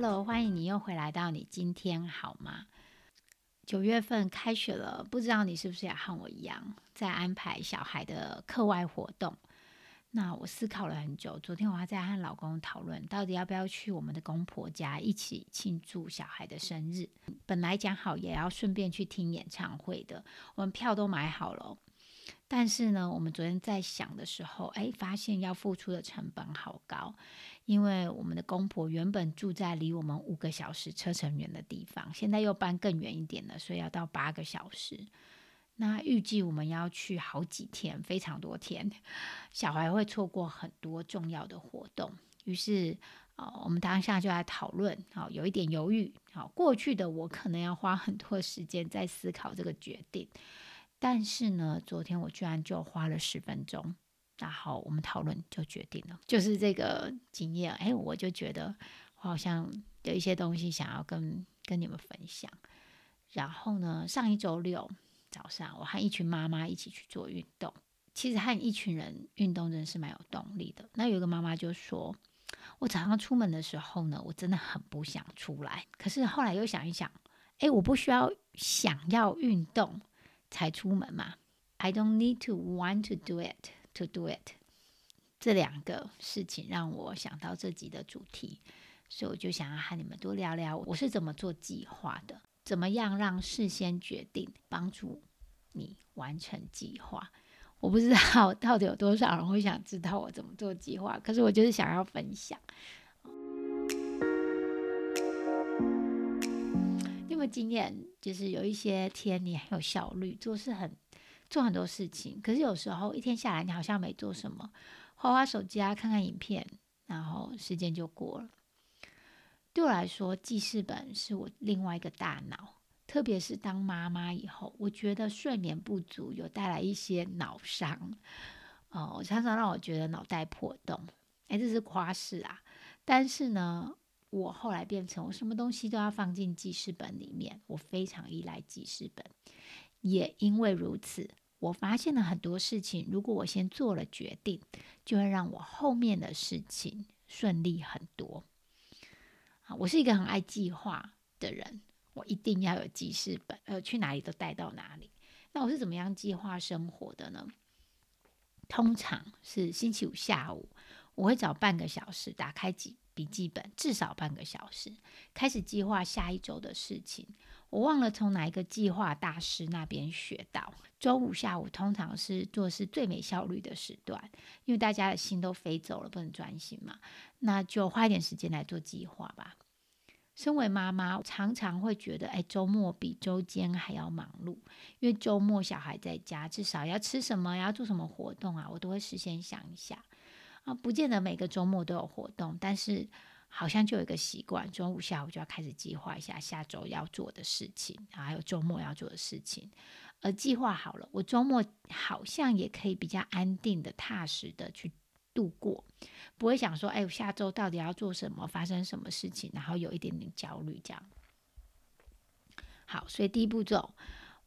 Hello，欢迎你又回来到你今天好吗？九月份开学了，不知道你是不是也和我一样，在安排小孩的课外活动？那我思考了很久，昨天我还在和老公讨论，到底要不要去我们的公婆家一起庆祝小孩的生日。本来讲好也要顺便去听演唱会的，我们票都买好了。但是呢，我们昨天在想的时候，哎，发现要付出的成本好高，因为我们的公婆原本住在离我们五个小时车程远的地方，现在又搬更远一点了，所以要到八个小时。那预计我们要去好几天，非常多天，小孩会错过很多重要的活动。于是，哦，我们当下就来讨论，好，有一点犹豫。好，过去的我可能要花很多时间在思考这个决定，但是呢，昨天我居然就花了十分钟，然后我们讨论就决定了，就是这个经验。哎，我就觉得我好像有一些东西想要跟跟你们分享。然后呢，上一周六。早上，我和一群妈妈一起去做运动。其实和一群人运动真的是蛮有动力的。那有一个妈妈就说：“我早上出门的时候呢，我真的很不想出来。可是后来又想一想，哎，我不需要想要运动才出门嘛。I don't need to want to do it to do it。这两个事情让我想到这集的主题，所以我就想要和你们多聊聊我是怎么做计划的。”怎么样让事先决定帮助你完成计划？我不知道 到底有多少人会想知道我怎么做计划，可是我就是想要分享。你有没有经验？就是有一些天你很有效率，做事很做很多事情，可是有时候一天下来你好像没做什么，花花手机啊，看看影片，然后时间就过了。对我来说，记事本是我另外一个大脑。特别是当妈妈以后，我觉得睡眠不足有带来一些脑伤。哦，常常让我觉得脑袋破洞。哎，这是夸饰啊。但是呢，我后来变成我什么东西都要放进记事本里面，我非常依赖记事本。也因为如此，我发现了很多事情。如果我先做了决定，就会让我后面的事情顺利很多。啊我是一个很爱计划的人，我一定要有记事本，呃，去哪里都带到哪里。那我是怎么样计划生活的呢？通常是星期五下午，我会找半个小时打开记笔记本，至少半个小时，开始计划下一周的事情。我忘了从哪一个计划大师那边学到，周五下午通常是做事最没效率的时段，因为大家的心都飞走了，不能专心嘛。那就花一点时间来做计划吧。身为妈妈，常常会觉得，哎，周末比周间还要忙碌，因为周末小孩在家，至少要吃什么，要做什么活动啊，我都会事先想一下。啊，不见得每个周末都有活动，但是好像就有一个习惯，中午下午就要开始计划一下下周要做的事情，还有周末要做的事情。而计划好了，我周末好像也可以比较安定的、踏实的去。度过，不会想说，哎，我下周到底要做什么，发生什么事情，然后有一点点焦虑这样。好，所以第一步骤，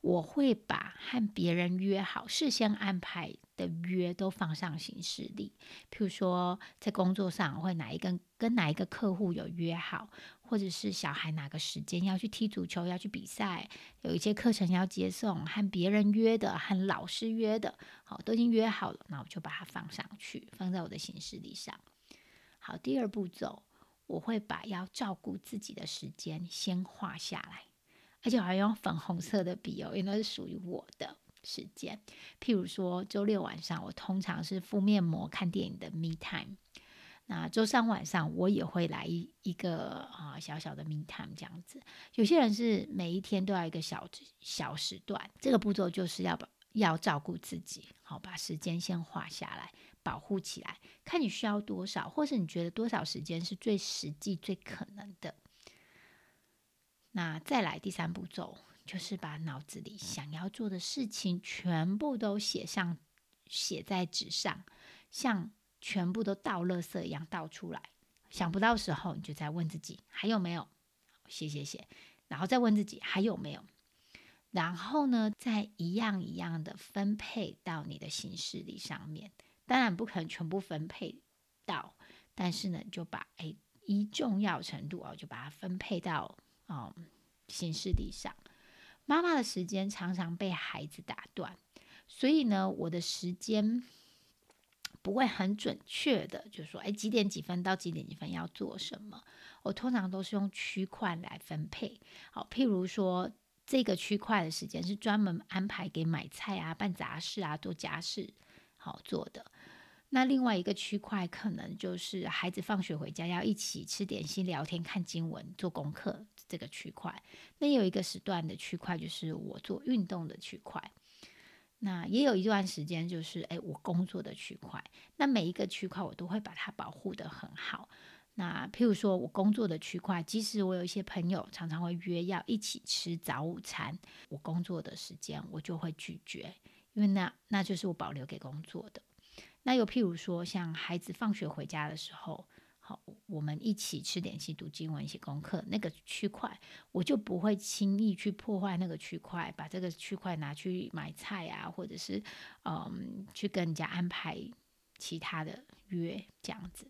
我会把和别人约好、事先安排的约都放上行事历。譬如说，在工作上会哪一个跟哪一个客户有约好。或者是小孩哪个时间要去踢足球，要去比赛，有一些课程要接送，和别人约的，和老师约的，好，都已经约好了，那我就把它放上去，放在我的行事历上。好，第二步骤，我会把要照顾自己的时间先画下来，而且我还用粉红色的笔哦，因为那是属于我的时间。譬如说，周六晚上，我通常是敷面膜、看电影的 me time。那周三晚上我也会来一一个啊小小的 me time 这样子。有些人是每一天都要一个小小时段，这个步骤就是要把要照顾自己，好把时间先画下来，保护起来，看你需要多少，或是你觉得多少时间是最实际、最可能的。那再来第三步骤，就是把脑子里想要做的事情全部都写上，写在纸上，像全部都倒垃圾一样倒出来。想不到时候，你就再问自己还有没有，写写写，然后再问自己还有没有。然后呢，再一样一样的分配到你的行事历上面。当然不可能全部分配到，但是呢，就把哎一重要程度哦，就把它分配到哦行事历上。妈妈的时间常常被孩子打断，所以呢，我的时间不会很准确的，就说哎几点几分到几点几分要做什么。我通常都是用区块来分配。好，譬如说。这个区块的时间是专门安排给买菜啊、办杂事啊、做家事好做的。那另外一个区块可能就是孩子放学回家要一起吃点心、聊天、看经文、做功课这个区块。那有一个时段的区块就是我做运动的区块。那也有一段时间就是诶我工作的区块。那每一个区块我都会把它保护的很好。那譬如说，我工作的区块，即使我有一些朋友常常会约要一起吃早午餐，我工作的时间我就会拒绝，因为那那就是我保留给工作的。那又譬如说，像孩子放学回家的时候，好，我们一起吃点心、读经文、写功课，那个区块我就不会轻易去破坏那个区块，把这个区块拿去买菜啊，或者是嗯，去跟人家安排其他的约这样子。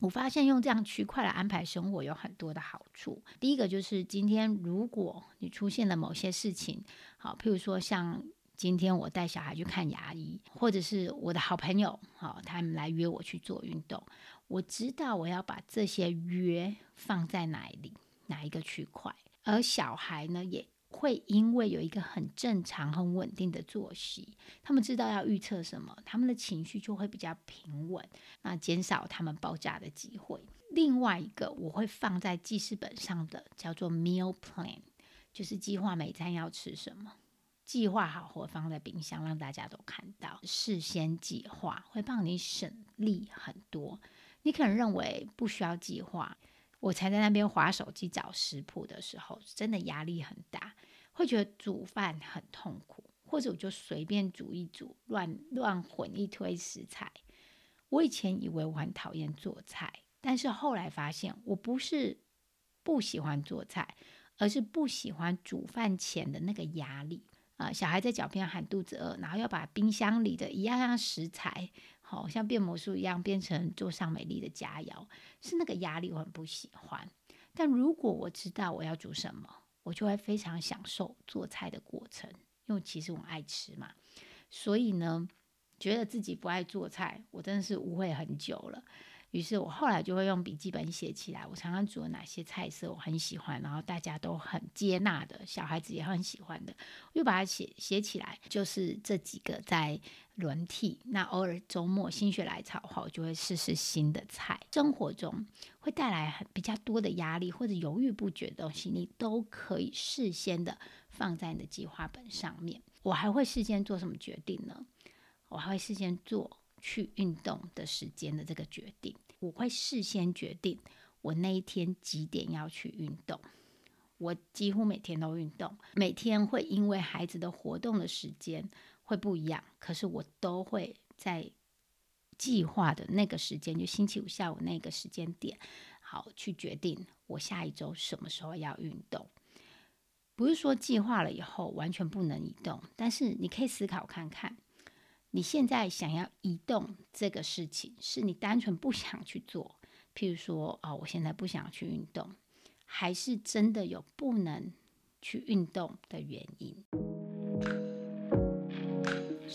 我发现用这样区块来安排生活有很多的好处。第一个就是今天如果你出现了某些事情，好，譬如说像今天我带小孩去看牙医，或者是我的好朋友，好，他们来约我去做运动，我知道我要把这些约放在哪里，哪一个区块，而小孩呢也。会因为有一个很正常、很稳定的作息，他们知道要预测什么，他们的情绪就会比较平稳，那减少他们爆炸的机会。另外一个我会放在记事本上的叫做 meal plan，就是计划每餐要吃什么，计划好或放在冰箱，让大家都看到。事先计划会帮你省力很多。你可能认为不需要计划。我才在那边划手机找食谱的时候，真的压力很大，会觉得煮饭很痛苦，或者我就随便煮一煮，乱乱混一堆食材。我以前以为我很讨厌做菜，但是后来发现我不是不喜欢做菜，而是不喜欢煮饭前的那个压力啊！小孩在脚边喊肚子饿，然后要把冰箱里的一样样食材。好像变魔术一样变成桌上美丽的佳肴，是那个压力我很不喜欢。但如果我知道我要煮什么，我就会非常享受做菜的过程，因为其实我爱吃嘛。所以呢，觉得自己不爱做菜，我真的是误会很久了。于是我后来就会用笔记本写起来，我常常煮了哪些菜色我很喜欢，然后大家都很接纳的，小孩子也很喜欢的，我就把它写写起来。就是这几个在轮替，那偶尔周末心血来潮的话，我就会试试新的菜。生活中会带来很比较多的压力或者犹豫不决的东西，你都可以事先的放在你的计划本上面。我还会事先做什么决定呢？我还会事先做。去运动的时间的这个决定，我会事先决定我那一天几点要去运动。我几乎每天都运动，每天会因为孩子的活动的时间会不一样，可是我都会在计划的那个时间，就星期五下午那个时间点，好去决定我下一周什么时候要运动。不是说计划了以后完全不能移动，但是你可以思考看看。你现在想要移动这个事情，是你单纯不想去做，譬如说，哦，我现在不想去运动，还是真的有不能去运动的原因？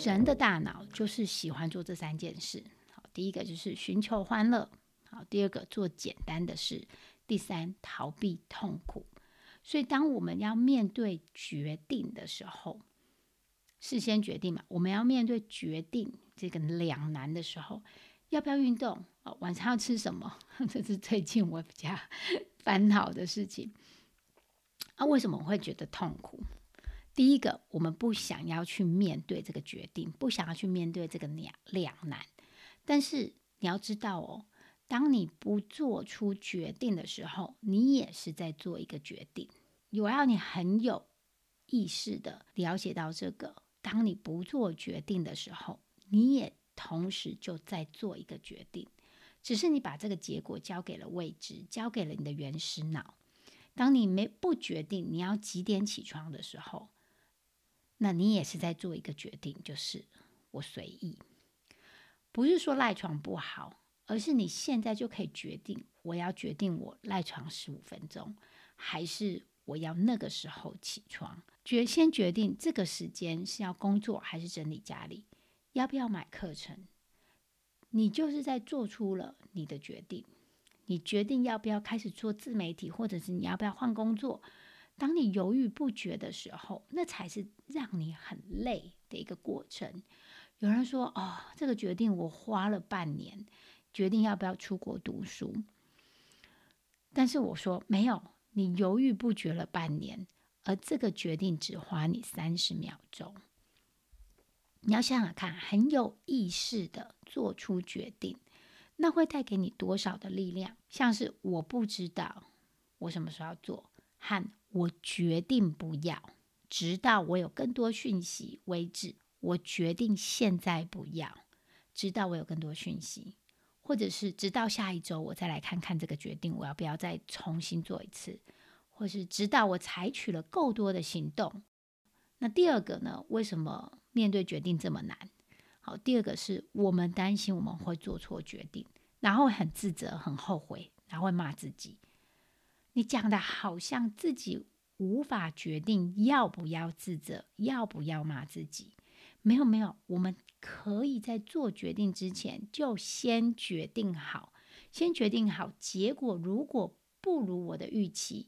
人的大脑就是喜欢做这三件事。好，第一个就是寻求欢乐，好，第二个做简单的事，第三逃避痛苦。所以，当我们要面对决定的时候，事先决定嘛，我们要面对决定这个两难的时候，要不要运动？哦，晚上要吃什么？这是最近我比较 烦恼的事情。啊，为什么我会觉得痛苦？第一个，我们不想要去面对这个决定，不想要去面对这个两两难。但是你要知道哦，当你不做出决定的时候，你也是在做一个决定。我要你很有意识的了解到这个：当你不做决定的时候，你也同时就在做一个决定，只是你把这个结果交给了未知，交给了你的原始脑。当你没不决定你要几点起床的时候，那你也是在做一个决定，就是我随意。不是说赖床不好，而是你现在就可以决定，我要决定我赖床十五分钟，还是我要那个时候起床。决先决定这个时间是要工作还是整理家里，要不要买课程，你就是在做出了你的决定。你决定要不要开始做自媒体，或者是你要不要换工作？当你犹豫不决的时候，那才是让你很累的一个过程。有人说：“哦，这个决定我花了半年，决定要不要出国读书。”但是我说没有，你犹豫不决了半年，而这个决定只花你三十秒钟。你要想想看，很有意识的做出决定。那会带给你多少的力量？像是我不知道我什么时候要做，和我决定不要，直到我有更多讯息为止。我决定现在不要，直到我有更多讯息，或者是直到下一周我再来看看这个决定，我要不要再重新做一次，或是直到我采取了够多的行动。那第二个呢？为什么面对决定这么难？好，第二个是我们担心我们会做错决定，然后很自责、很后悔，然后会骂自己。你讲的好像自己无法决定要不要自责，要不要骂自己。没有，没有，我们可以在做决定之前就先决定好，先决定好结果。如果不如我的预期，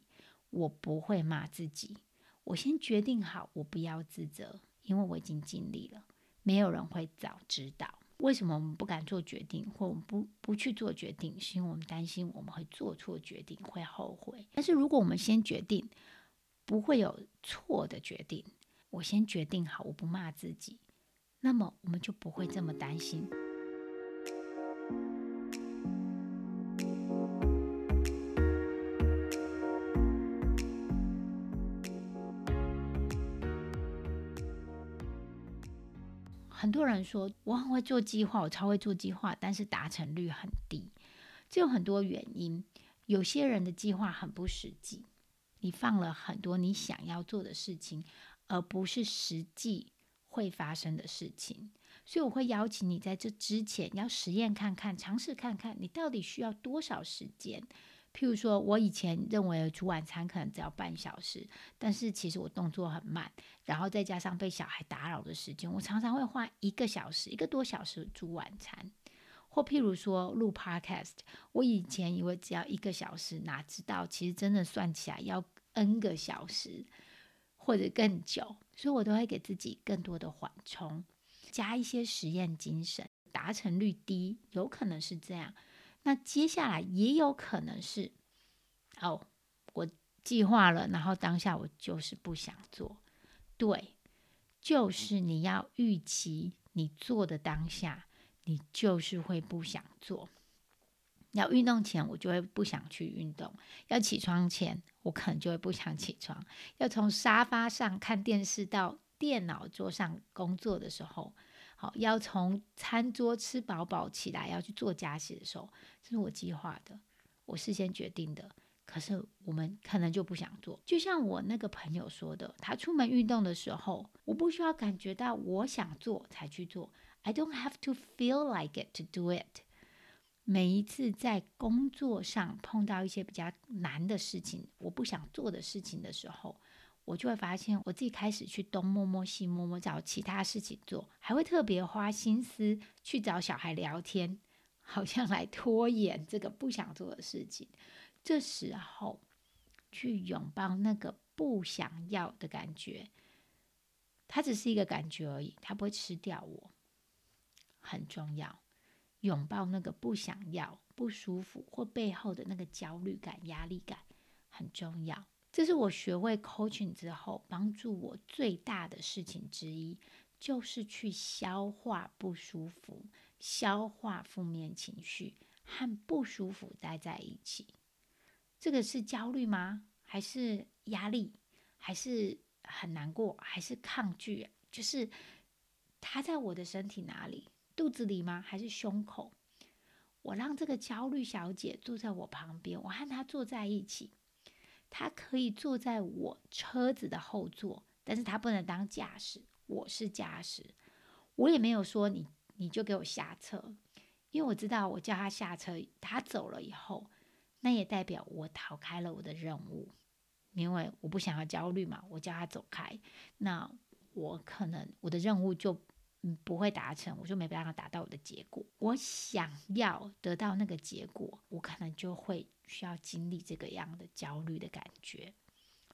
我不会骂自己。我先决定好，我不要自责，因为我已经尽力了。没有人会早知道为什么我们不敢做决定，或我们不不去做决定，是因为我们担心我们会做错决定，会后悔。但是如果我们先决定，不会有错的决定。我先决定好，我不骂自己，那么我们就不会这么担心。多人说我很会做计划，我超会做计划，但是达成率很低。这有很多原因。有些人的计划很不实际，你放了很多你想要做的事情，而不是实际会发生的事情。所以我会邀请你在这之前要实验看看，尝试看看你到底需要多少时间。譬如说，我以前认为煮晚餐可能只要半小时，但是其实我动作很慢，然后再加上被小孩打扰的时间，我常常会花一个小时、一个多小时煮晚餐。或譬如说录 Podcast，我以前以为只要一个小时，哪知道其实真的算起来要 N 个小时或者更久，所以我都会给自己更多的缓冲，加一些实验精神，达成率低，有可能是这样。那接下来也有可能是，哦，我计划了，然后当下我就是不想做。对，就是你要预期你做的当下，你就是会不想做。要运动前，我就会不想去运动；要起床前，我可能就会不想起床；要从沙发上看电视到电脑桌上工作的时候。好，要从餐桌吃饱饱起来，要去做家事的时候，这是我计划的，我事先决定的。可是我们可能就不想做。就像我那个朋友说的，他出门运动的时候，我不需要感觉到我想做才去做。I don't have to feel like it to do it。每一次在工作上碰到一些比较难的事情，我不想做的事情的时候。我就会发现，我自己开始去东摸摸西摸摸，找其他事情做，还会特别花心思去找小孩聊天，好像来拖延这个不想做的事情。这时候去拥抱那个不想要的感觉，它只是一个感觉而已，它不会吃掉我。很重要，拥抱那个不想要、不舒服或背后的那个焦虑感、压力感，很重要。这是我学会 coaching 之后帮助我最大的事情之一，就是去消化不舒服、消化负面情绪，和不舒服待在一起。这个是焦虑吗？还是压力？还是很难过？还是抗拒？就是他在我的身体哪里？肚子里吗？还是胸口？我让这个焦虑小姐坐在我旁边，我和她坐在一起。他可以坐在我车子的后座，但是他不能当驾驶。我是驾驶，我也没有说你你就给我下车，因为我知道我叫他下车，他走了以后，那也代表我逃开了我的任务，因为我不想要焦虑嘛，我叫他走开，那我可能我的任务就。嗯，不会达成，我就没办法达到我的结果。我想要得到那个结果，我可能就会需要经历这个样的焦虑的感觉。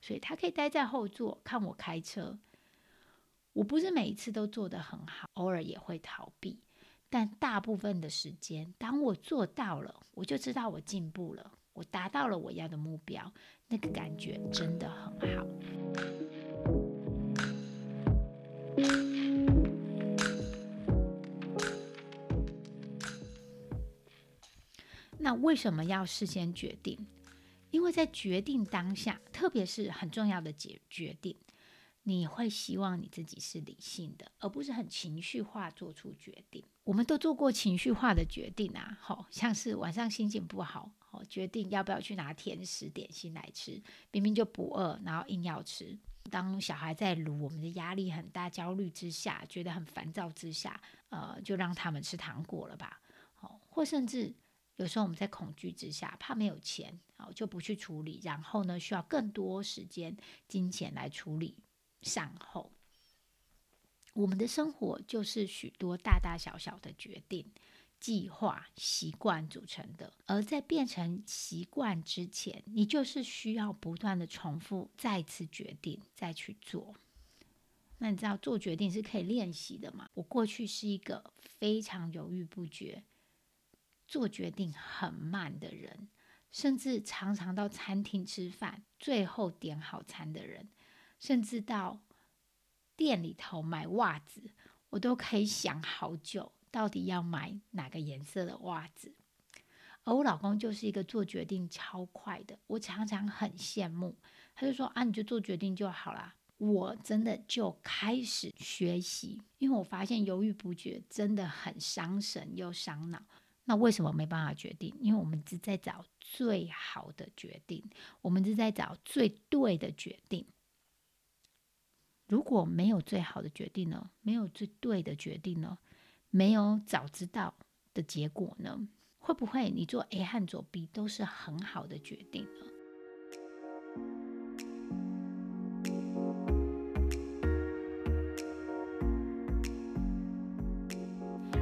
所以他可以待在后座看我开车。我不是每一次都做得很好，偶尔也会逃避。但大部分的时间，当我做到了，我就知道我进步了，我达到了我要的目标，那个感觉真的很好。那为什么要事先决定？因为在决定当下，特别是很重要的决决定，你会希望你自己是理性的，而不是很情绪化做出决定。我们都做过情绪化的决定啊，好像是晚上心情不好，好决定要不要去拿甜食点心来吃，明明就不饿，然后硬要吃。当小孩在撸，我们的压力很大，焦虑之下，觉得很烦躁之下，呃，就让他们吃糖果了吧，好，或甚至。有时候我们在恐惧之下，怕没有钱，好就不去处理，然后呢，需要更多时间、金钱来处理善后。我们的生活就是许多大大小小的决定、计划、习惯组成的，而在变成习惯之前，你就是需要不断的重复、再次决定、再去做。那你知道做决定是可以练习的吗？我过去是一个非常犹豫不决。做决定很慢的人，甚至常常到餐厅吃饭，最后点好餐的人，甚至到店里头买袜子，我都可以想好久，到底要买哪个颜色的袜子。而我老公就是一个做决定超快的，我常常很羡慕。他就说：“啊，你就做决定就好啦。”我真的就开始学习，因为我发现犹豫不决真的很伤神又伤脑。那为什么没办法决定？因为我们只在找最好的决定，我们只在找最对的决定。如果没有最好的决定呢？没有最对的决定呢？没有早知道的结果呢？会不会你做 A 和做 B 都是很好的决定呢？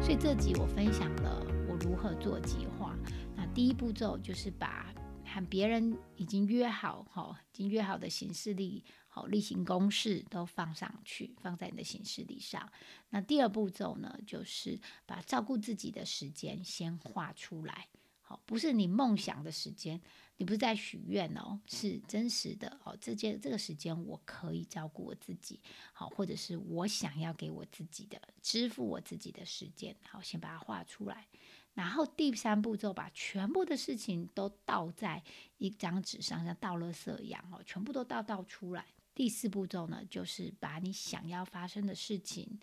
所以这集我分享了。如何做计划？那第一步骤就是把和别人已经约好、哈，已经约好的行事历、好例行公事都放上去，放在你的行事历上。那第二步骤呢，就是把照顾自己的时间先画出来。好，不是你梦想的时间，你不是在许愿哦，是真实的哦。这件这个时间我可以照顾我自己，好，或者是我想要给我自己的支付我自己的时间，好，先把它画出来。然后第三步骤，把全部的事情都倒在一张纸上，像倒垃圾一样哦，全部都倒倒出来。第四步骤呢，就是把你想要发生的事情，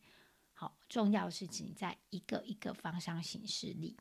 好重要的事情，在一个一个方向形式里。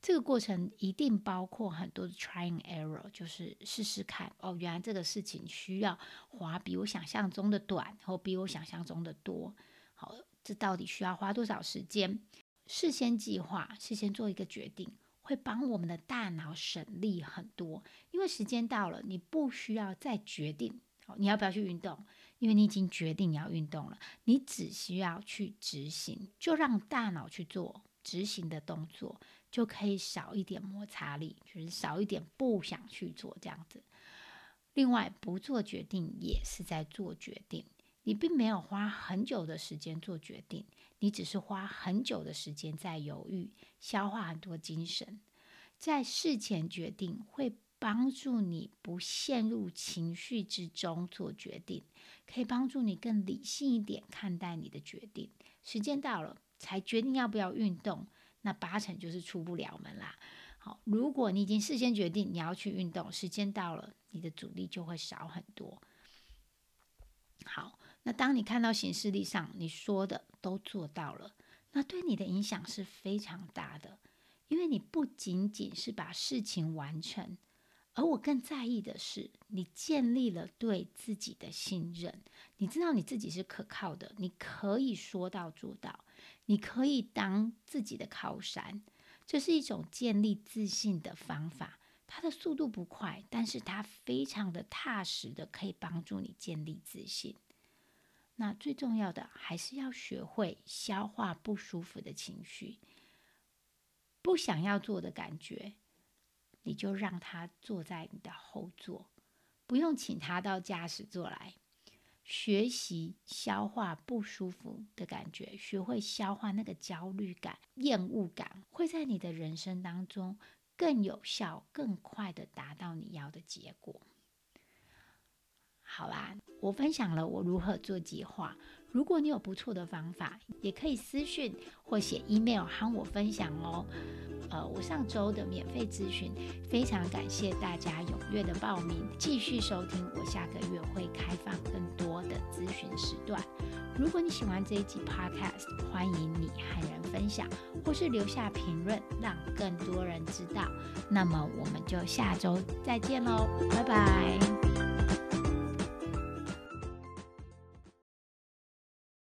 这个过程一定包括很多的 trying error，就是试试看哦，原来这个事情需要花比我想象中的短，或比我想象中的多。好，这到底需要花多少时间？事先计划，事先做一个决定，会帮我们的大脑省力很多。因为时间到了，你不需要再决定，你要不要去运动，因为你已经决定你要运动了。你只需要去执行，就让大脑去做执行的动作，就可以少一点摩擦力，就是少一点不想去做这样子。另外，不做决定也是在做决定。你并没有花很久的时间做决定，你只是花很久的时间在犹豫，消化很多精神。在事前决定会帮助你不陷入情绪之中做决定，可以帮助你更理性一点看待你的决定。时间到了才决定要不要运动，那八成就是出不了门啦。好，如果你已经事先决定你要去运动，时间到了，你的阻力就会少很多。好，那当你看到行事历上你说的都做到了，那对你的影响是非常大的，因为你不仅仅是把事情完成。而我更在意的是，你建立了对自己的信任。你知道你自己是可靠的，你可以说到做到，你可以当自己的靠山。这是一种建立自信的方法。它的速度不快，但是它非常的踏实的，可以帮助你建立自信。那最重要的还是要学会消化不舒服的情绪，不想要做的感觉。你就让他坐在你的后座，不用请他到驾驶座来。学习消化不舒服的感觉，学会消化那个焦虑感、厌恶感，会在你的人生当中更有效、更快的达到你要的结果。好啦，我分享了我如何做计划。如果你有不错的方法，也可以私讯或写 email 喊我分享哦。呃，我上周的免费咨询，非常感谢大家踊跃的报名，继续收听。我下个月会开放更多的咨询时段。如果你喜欢这一集 podcast，欢迎你和人分享，或是留下评论，让更多人知道。那么我们就下周再见喽，拜拜。